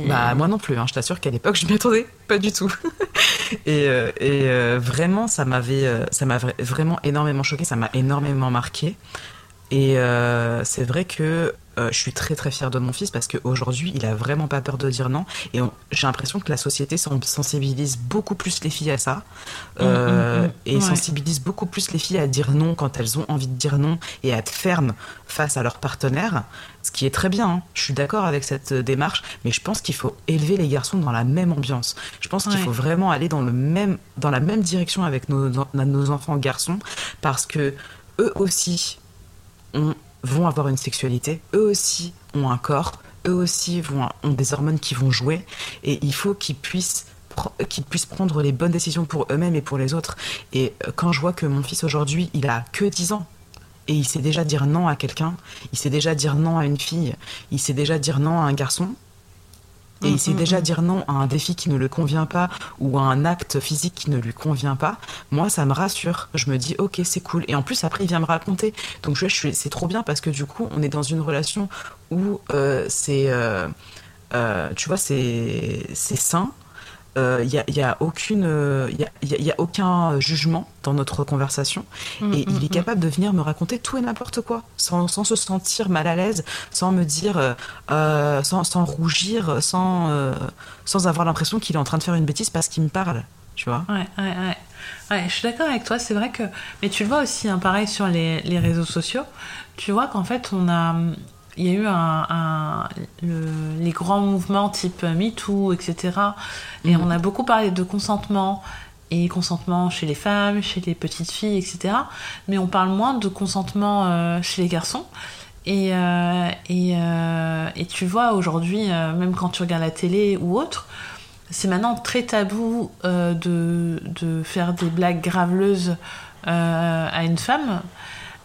Bah moi non plus, hein. je t'assure qu'à l'époque je m'y attendais pas du tout. et euh, et euh, vraiment ça m'avait euh, ça m'a vra- vraiment énormément choqué, ça m'a énormément marqué. Et c'est vrai que euh, je suis très très fière de mon fils parce qu'aujourd'hui, il a vraiment pas peur de dire non. Et j'ai l'impression que la société sensibilise beaucoup plus les filles à ça. Euh, mm, mm, mm. et sensibilise beaucoup plus les filles à dire non quand elles ont envie de dire non et à être fermes face à leur partenaire. Ce qui est très bien. Hein. Je suis d'accord avec cette démarche. Mais je pense qu'il faut élever les garçons dans la même ambiance. Je pense qu'il faut vraiment aller dans, le même, dans la même direction avec nos, nos enfants garçons parce que eux aussi ont vont avoir une sexualité, eux aussi ont un corps, eux aussi vont, ont des hormones qui vont jouer, et il faut qu'ils puissent qu'ils puissent prendre les bonnes décisions pour eux-mêmes et pour les autres. Et euh, quand je vois que mon fils aujourd'hui, il a que 10 ans, et il sait déjà dire non à quelqu'un, il sait déjà dire non à une fille, il sait déjà dire non à un garçon, et il sait mm, déjà mm. dire non à un défi qui ne le convient pas ou à un acte physique qui ne lui convient pas, moi ça me rassure. Je me dis ok c'est cool. Et en plus après il vient me raconter. Donc je, je c'est trop bien parce que du coup on est dans une relation où euh, c'est euh, euh, tu vois c'est c'est sain il euh, n'y a, y a, aucune, il y a, y a, aucun jugement dans notre conversation mm, et il mm, est mm. capable de venir me raconter tout et n'importe quoi sans, sans, se sentir mal à l'aise, sans me dire, euh, euh sans, sans, rougir, sans, euh, sans avoir l'impression qu'il est en train de faire une bêtise parce qu'il me parle, tu vois. Ouais, ouais, ouais. ouais je suis d'accord avec toi, c'est vrai que. Mais tu le vois aussi, hein, pareil sur les, les réseaux sociaux, tu vois qu'en fait on a il y a eu un, les grands mouvements type MeToo, etc. Et mhm. on a beaucoup parlé de consentement et consentement chez les femmes, chez les petites filles, etc. Mais on parle moins de consentement euh, chez les garçons. Et, euh, et, euh, et, tu vois, aujourd'hui, même quand tu regardes la télé ou autre, c'est maintenant très tabou de, de, faire des blagues graveleuses à une femme.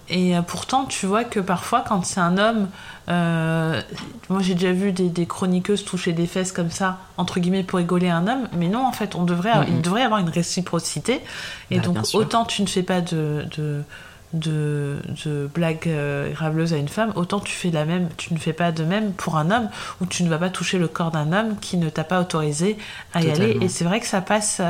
Et pourtant, tu vois que parfois, quand c'est un homme euh, moi, j'ai déjà vu des, chroniqueuses toucher des fesses comme ça, entre guillemets, pour rigoler un homme. Mais non, en fait, on devrait, il devrait y avoir une réciprocité. Et bah, donc, autant tu ne fais pas de, de, de, blagues euh, graveleuses à une femme, autant tu, fais la même, tu ne fais pas de même pour un homme, ou tu ne vas pas toucher le corps d'un homme qui ne t'a pas autorisé à y aller. Et c'est vrai que ça passe,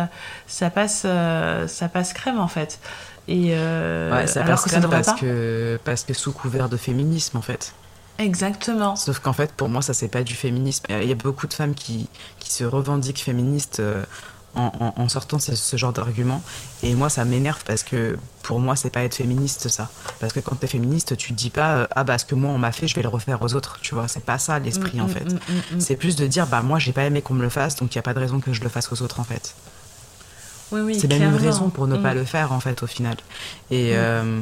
ça passe, euh, ça passe crème, en fait. Et ouais, ça passe crème parce, que, parce que sous couvert de féminisme, en fait. Exactement. Sauf qu'en fait, pour moi, ça, c'est pas du féminisme. Il y a beaucoup de femmes qui, qui se revendiquent féministes euh, en, en, sortant ce, ce genre d'argument. Et moi, ça m'énerve parce que pour moi, c'est pas être féministe, ça. Parce que quand t'es féministe, tu te dis pas, euh, ah bah, ce que moi, on m'a fait, je vais le refaire aux autres. Tu vois, c'est pas ça l'esprit, en mm, mm, fait. Mm, c'est plus de dire, bah, moi, j'ai pas aimé qu'on me le fasse, donc il y a pas de raison que je le fasse aux autres, en fait. Oui, oui, c'est même une raison pour ne pas le faire, en fait, au final. Et. Euh,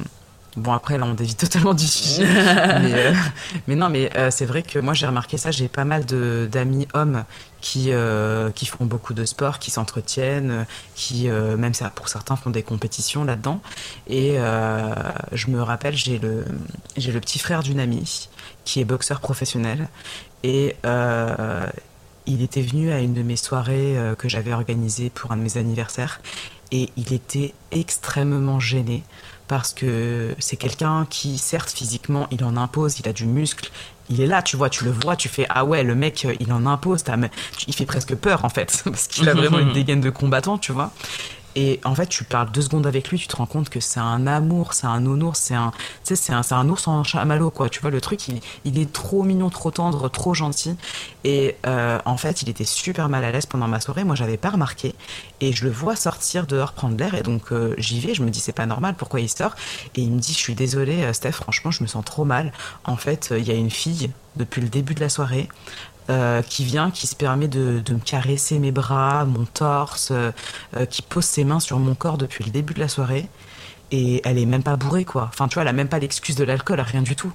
Bon, après, là, on dévie totalement du sujet. Euh, mais, non, mais euh, c'est vrai que moi, j'ai remarqué ça. J'ai pas mal d'amis hommes qui, euh, qui font beaucoup de sport, qui s'entretiennent, qui, même ça, pour certains, font des compétitions là-dedans. Et je me rappelle, j'ai le, le petit frère d'une amie qui est boxeur professionnel. Et il était venu à une de mes soirées que j'avais organisées pour un de mes anniversaires. Et il était extrêmement gêné parce que c'est quelqu'un qui, certes, physiquement, il en impose, il a du muscle, il est là, tu vois, tu le vois, tu fais ah ouais, le mec, il en impose, il fait presque peur en fait, parce qu'il a vraiment une dégaine de combattant, tu vois. Et en fait, tu parles deux secondes avec lui, tu te rends compte que c'est un amour, c'est un nounours, c'est un, c'est un, un, ours en chamallow, quoi. Tu vois, le truc, il, il, est trop mignon, trop tendre, trop gentil. Et euh, en fait, il était super mal à l'aise pendant ma soirée. Moi, j'avais pas remarqué. Et je le vois sortir dehors prendre l'air. Et donc, euh, j'y vais. Je me dis, c'est pas normal, pourquoi il sort? Et il me dit, je suis désolé, euh, Steph, franchement, je me sens trop mal. En fait, il y a une fille depuis le début de la soirée. Euh, qui vient, qui se permet de, de, me caresser mes bras, mon torse, euh, euh, qui pose ses mains sur mon corps depuis le début de la soirée. Et elle est même pas bourrée, quoi. Enfin, tu vois, elle a même pas l'excuse de l'alcool, rien du tout.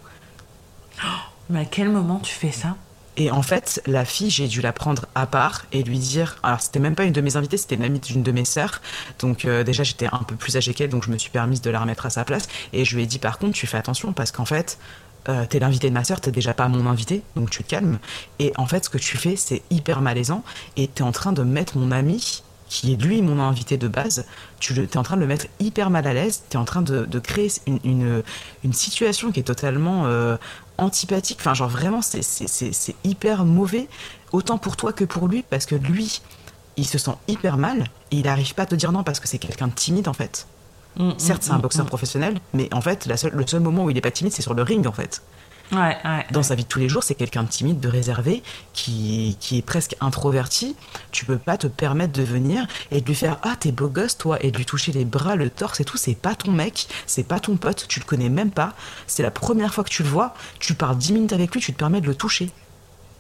mais à quel moment tu fais ça? Et en fait, la fille, j'ai dû la prendre à part et lui dire. Alors, c'était même pas une de mes invitées, c'était une amie d'une de mes sœurs. Donc, déjà, j'étais un peu plus âgée qu'elle, donc je me suis permise de la remettre à sa place. Et je lui ai dit, par contre, tu fais attention parce qu'en fait, euh, t'es l'invité de ma soeur, t'es déjà pas mon invité, donc tu te calmes. Et en fait, ce que tu fais, c'est hyper malaisant, et t'es en train de mettre mon ami, qui est lui mon invité de base, tu es en train de le mettre hyper mal à l'aise, t'es en train de, créer une, une, situation qui est totalement euh, antipathique, enfin genre vraiment c'est hyper mauvais, autant pour toi que pour lui, parce que lui, il se sent hyper mal, et il n'arrive pas à te dire non parce que c'est quelqu'un de timide en fait. Mm, mm, Certes, c'est un mm, boxeur professionnel, mais en fait, la le seul moment où il est pas timide, c'est sur le ring, en fait. Dans sa vie de tous les jours, c'est quelqu'un de timide, de réservé, qui, qui est presque introverti. Tu peux pas te permettre de venir et de lui faire Ah, t'es beau gosse, toi, et de lui toucher les bras, le torse et tout. C'est pas ton mec, c'est pas ton pote, tu le connais même pas. C'est la première fois que tu le vois, tu parles 10 minutes avec lui, tu te permets de le toucher.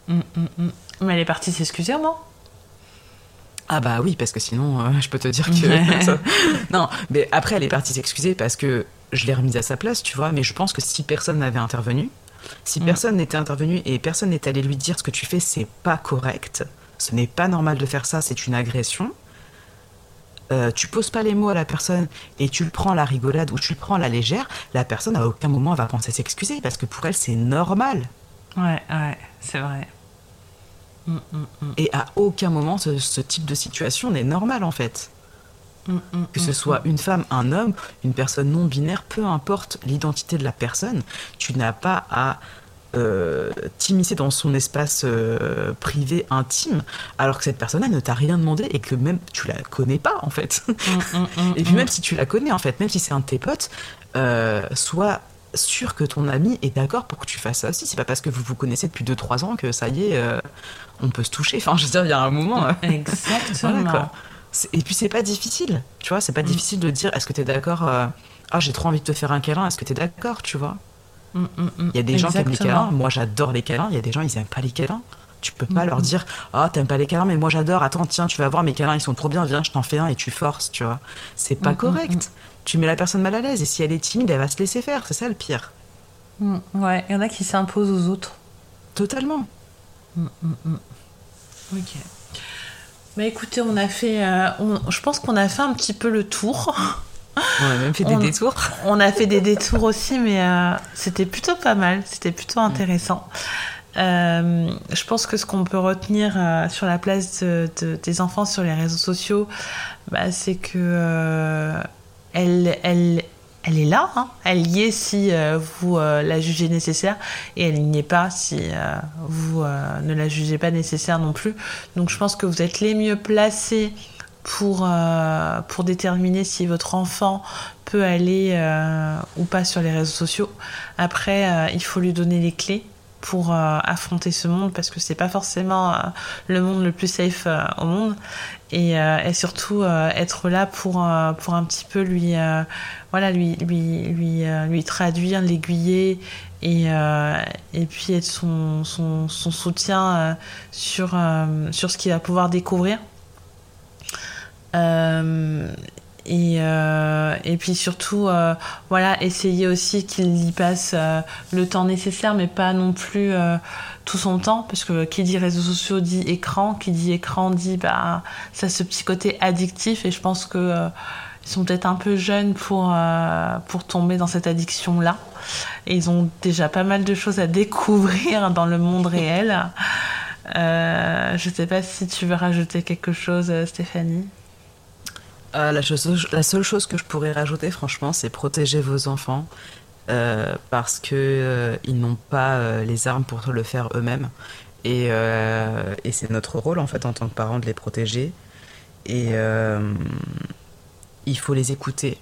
Mm, mm, mm. Mais elle est partie s'excuser, moi ah bah oui, parce que sinon, euh, je peux te dire que... non, mais après, elle est partie s'excuser parce que je l'ai remise à sa place, tu vois, mais je pense que si personne n'avait intervenu, si mm. personne n'était intervenu et personne n'est allé lui dire ce que tu fais, c'est pas correct, ce n'est pas normal de faire ça, c'est une agression, euh, tu poses pas les mots à la personne et tu le prends la rigolade ou tu le prends la légère, la personne à aucun moment va penser s'excuser parce que pour elle c'est normal. Ouais, ouais, c'est vrai. Mm, mm, et à aucun moment ce type de situation n'est normal en fait. Mm, mm, que ce mm, soit une femme, un homme, une personne non binaire, peu importe l'identité de la personne, tu n'as pas à euh, t'immiscer dans son espace euh, privé intime alors que cette personne-là ne t'a rien demandé et que même tu la connais pas en fait. et puis même si tu la connais en fait, même si c'est un de tes potes, euh, sois sûr que ton ami est d'accord pour que tu fasses ça aussi. C'est pas parce que vous vous connaissez depuis 2-3 ans que ça y est, euh, on peut se toucher. Enfin, je veux dire, il y a un moment. Exactement. Et puis c'est pas difficile, tu vois, c'est pas mm. difficile de dire est-ce que tu es d'accord euh, Ah, j'ai trop envie de te faire un câlin, est-ce que tu es d'accord, tu vois? Mm, mm, Il y a des gens qui aiment les câlins, moi j'adore les câlins, il y a des gens ils aiment pas les câlins. Tu peux pas leur dire Ah, t'aimes pas les câlins, mais moi j'adore, attends, tiens, tu vas voir, mes câlins ils sont trop bien, viens, je t'en fais un et tu forces, tu vois. C'est pas correct. Tu mets la personne mal à l'aise et si elle est timide, elle va se laisser faire, c'est ça le pire. ouais, il y en a qui s'imposent aux autres. Totalement. Ok. Mais écoutez, on a fait. Euh, je pense qu'on a fait un petit peu le tour. On a même fait des détours. On a fait des détours aussi, mais euh, c'était plutôt pas mal. C'était plutôt intéressant. Euh, je pense que ce qu'on peut retenir sur la place des enfants sur les réseaux sociaux, bah, c'est que elle, elle, est là, hein. elle y est si euh, vous euh, la jugez nécessaire et elle n'y est pas si euh, vous ne la jugez pas nécessaire non plus. Donc je pense que vous êtes les mieux placés pour déterminer si votre enfant peut aller ou pas sur les réseaux sociaux. Après, il faut lui donner les clés pour affronter ce monde parce que c'est pas forcément le monde le plus safe au monde et, surtout être là pour, pour un petit peu lui voilà, lui, lui, lui, euh, lui traduire, l'aiguiller et, euh, et puis être son, son, son soutien euh, sur, sur ce qu'il va pouvoir découvrir. Et, et, puis surtout, voilà, essayer aussi qu'il y passe le temps nécessaire, mais pas non plus tout son temps, parce que qui dit réseaux sociaux dit écran, qui dit écran dit bah ça ce petit côté addictif, et je pense que ils sont peut-être un peu jeunes pour, euh, pour tomber dans cette addiction-là. Et ils ont déjà pas mal de choses à découvrir dans le monde réel. Euh, je ne sais pas si tu veux rajouter quelque chose, euh, la, seule chose que je pourrais rajouter, franchement, c'est protéger vos enfants. parce qu'ils ils n'ont pas les armes pour le faire eux-mêmes. Et, c'est notre rôle, en fait, en tant que parents, de les protéger. Et il faut les écouter.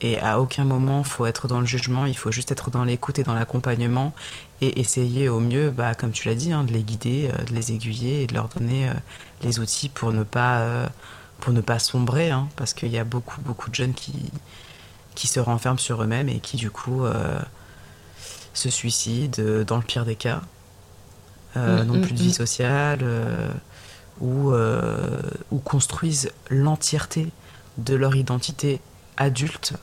Et à aucun moment, il faut être dans le jugement, il faut juste être dans l'écoute et dans l'accompagnement et essayer au mieux, bah, comme tu l'as dit, hein, de les guider, euh, de les aiguiller et de leur donner euh, les outils pour ne pas, euh, pour ne pas sombrer. Hein, parce qu'il y a beaucoup, beaucoup de jeunes qui, qui se renferment sur eux-mêmes et qui, du coup, se suicident dans le pire des cas, mm, n'ont plus de mm, vie mm. sociale ou, ou construisent l'entièreté de leur identité adulte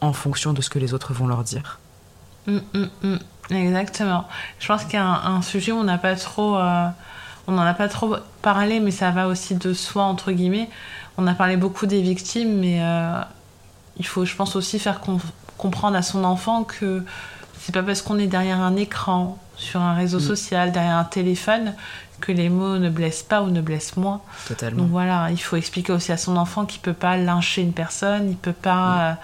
en fonction de ce que les autres vont leur dire. Mm, mm, mm. Exactement. Je pense qu'il y a un, sujet où on n'a pas trop, euh, on n'en a pas trop parlé, mais ça va aussi de soi entre guillemets. On a parlé beaucoup des victimes, mais euh, il faut, je pense aussi faire comprendre à son enfant que c'est pas parce qu'on est derrière un écran, sur un réseau social, derrière un téléphone, que les mots ne blessent pas ou ne blessent moins. Totalement. Donc voilà, il faut expliquer aussi à son enfant qu'il peut pas lyncher une personne, il peut pas euh,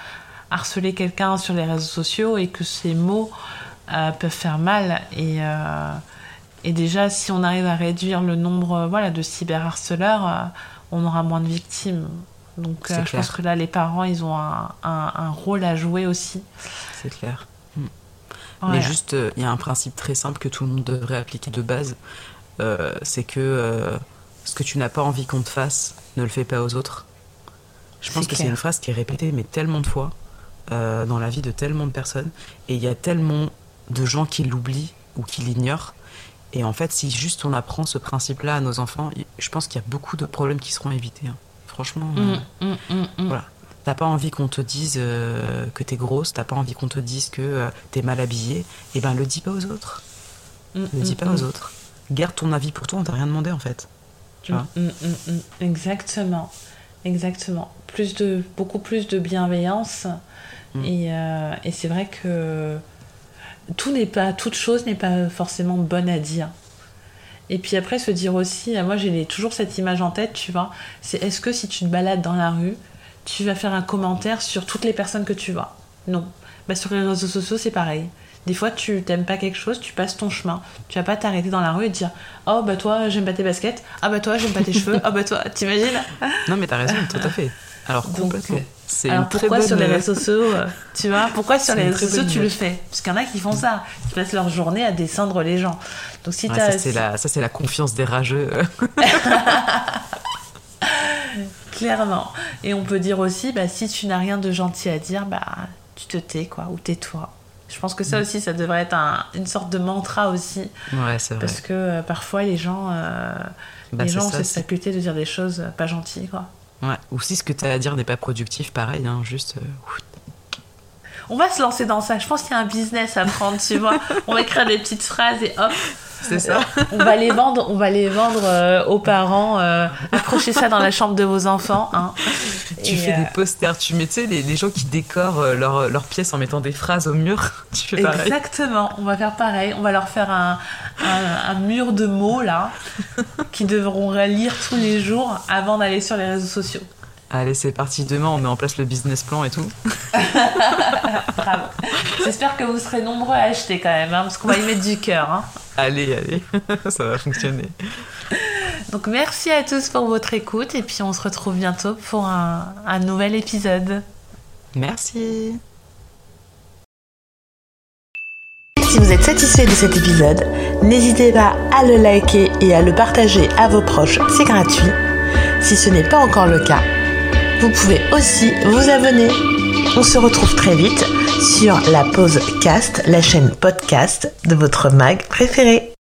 harceler quelqu'un sur les réseaux sociaux et que ces mots euh, peuvent faire mal. Et, euh, et déjà, si on arrive à réduire le nombre voilà, de cyberharceleurs, on aura moins de victimes. Donc je pense que là, les parents, ils ont un, un, rôle à jouer aussi. C'est clair. Mm. Mais juste, euh, il y a un principe très simple que tout le monde devrait appliquer de base. Euh, c'est que euh, ce que tu n'as pas envie qu'on te fasse, ne le fais pas aux autres. Je pense que c'est une phrase qui est répétée mais tellement de fois dans la vie de tellement de personnes. Et il y a tellement de gens qui l'oublient ou qui l'ignorent. Et en fait, si juste on apprend ce principe-là à nos enfants, je pense qu'il y a beaucoup de problèmes qui seront évités. Hein. Franchement, mmh, mmh, mmh, voilà. T'as pas envie qu'on te dise euh, que t'es grosse, t'as pas envie qu'on te dise que euh, t'es mal habillée, et eh ben le dis pas aux autres. Mm, le dis mm, pas aux mm. autres. Garde ton avis pour toi, on t'a rien demandé en fait. Tu vois Exactement. Exactement. Plus de, beaucoup plus de bienveillance. Et, euh, et c'est vrai que tout n'est pas, toute chose n'est pas forcément bonne à dire. Et puis après, se dire aussi, moi j'ai toujours cette image en tête, tu vois, c'est est-ce que si tu te balades dans la rue, tu vas faire un commentaire sur toutes les personnes que tu vois? Non. Bah, sur les réseaux sociaux, c'est pareil. Des fois, tu t'aimes pas quelque chose, tu passes ton chemin. Tu vas pas t'arrêter dans la rue et dire Oh, bah toi, j'aime pas tes baskets. Ah, bah toi, j'aime pas tes cheveux. Ah, bah toi, t'imagines Non, mais t'as raison, tout à fait. Alors, complètement. C'est Alors pourquoi sur les réseaux sociaux, euh, tu vois Pourquoi sur les réseaux sociaux tu le fais? Parce qu'il y en a qui font ça, qui passent leur journée à descendre les gens. Donc si ça c'est la, ça c'est la confiance des rageux. Clairement. Et on peut dire aussi, bah, si tu n'as rien de gentil à dire, bah, tu te tais, quoi, ou tais-toi. Je pense que ça mm. aussi, ça devrait être une sorte de mantra aussi. Ouais, c'est vrai. Parce que euh, parfois, les gens, euh, bah, les gens ont cette faculté de dire des choses pas gentilles, quoi. Ouais. Ou si ce que tu as à dire n'est pas productif, pareil, hein, juste. Euh, on va se lancer dans ça. Je pense qu'il y a un business à prendre, tu vois. On va écrire des petites phrases et hop, c'est ça. on va les vendre, on va les vendre euh, aux parents. Euh, accrochez ça dans la chambre de vos enfants. Hein. Tu fais des euh, posters, tu mets, tu sais, les, gens qui décorent leur, leur pièce en mettant des phrases au mur. Tu fais pareil. Exactement. On va faire pareil. On va leur faire un, un, mur de mots là, qui devront lire tous les jours avant d'aller sur les réseaux sociaux. Allez, c'est parti. Demain, on met en place le business plan et tout. Bravo. J'espère que vous serez nombreux à acheter quand même, hein, parce qu'on va y mettre du cœur. Hein. Allez, allez, ça va fonctionner. Donc merci à tous pour votre écoute et puis on se retrouve bientôt pour un, un nouvel épisode. Merci. Si vous êtes satisfait de cet épisode, n'hésitez pas à le liker et à le partager à vos proches, c'est gratuit. Si ce n'est pas encore le cas, vous pouvez aussi vous abonner. On se retrouve très vite sur la pause cast, la chaîne podcast de votre mag préféré.